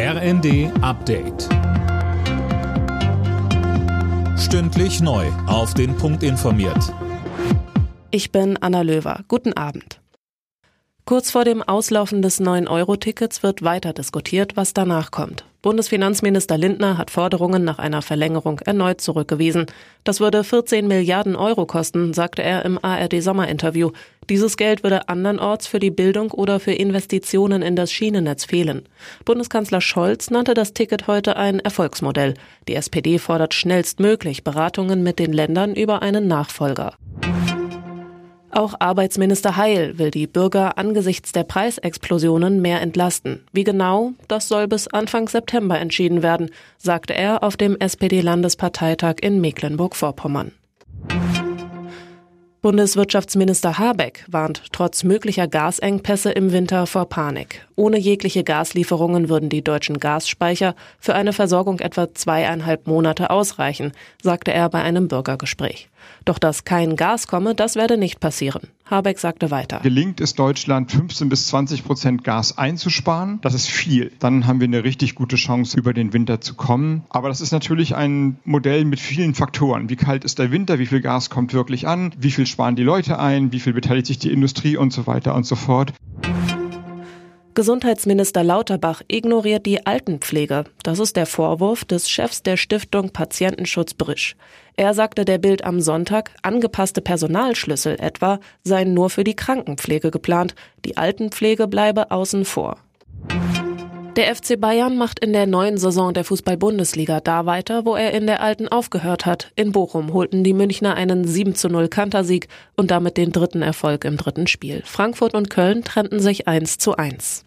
RND Update. Stündlich neu. Auf den Punkt informiert. Ich bin Anna Löwer. Guten Abend. Kurz vor dem Auslaufen des 9-Euro-Tickets wird weiter diskutiert, was danach kommt. Bundesfinanzminister Lindner hat Forderungen nach einer Verlängerung erneut zurückgewiesen. Das würde 14 Milliarden Euro kosten, sagte er im ARD-Sommerinterview. Dieses Geld würde andernorts für die Bildung oder für Investitionen in das Schienennetz fehlen. Bundeskanzler Scholz nannte das Ticket heute ein Erfolgsmodell. Die SPD fordert schnellstmöglich Beratungen mit den Ländern über einen Nachfolger. Auch Arbeitsminister Heil will die Bürger angesichts der Preisexplosionen mehr entlasten. Wie genau, das soll bis Anfang September entschieden werden, sagte er auf dem SPD-Landesparteitag in Mecklenburg-Vorpommern. Bundeswirtschaftsminister Habeck warnt trotz möglicher Gasengpässe im Winter vor Panik. Ohne jegliche Gaslieferungen würden die deutschen Gasspeicher für eine Versorgung etwa zweieinhalb Monate ausreichen, sagte er bei einem Bürgergespräch. Doch dass kein Gas komme, das werde nicht passieren. Habeck sagte weiter. Gelingt es Deutschland, 15 bis 20 Prozent Gas einzusparen, das ist viel. Dann haben wir eine richtig gute Chance, über den Winter zu kommen. Aber das ist natürlich ein Modell mit vielen Faktoren. Wie kalt ist der Winter? Wie viel Gas kommt wirklich an? Wie viel sparen die Leute ein? Wie viel beteiligt sich die Industrie und so weiter und so fort? Gesundheitsminister Lauterbach ignoriert die Altenpflege. Das ist der Vorwurf des Chefs der Stiftung Patientenschutz Brisch. Er sagte der Bild am Sonntag, angepasste Personalschlüssel etwa seien nur für die Krankenpflege geplant, die Altenpflege bleibe außen vor. Der FC Bayern macht in der neuen Saison der Fußball-Bundesliga da weiter, wo er in der alten aufgehört hat. In Bochum holten die Münchner einen 7 zu 0 Kantersieg und damit den dritten Erfolg im dritten Spiel. Frankfurt und Köln trennten sich 1 zu 1.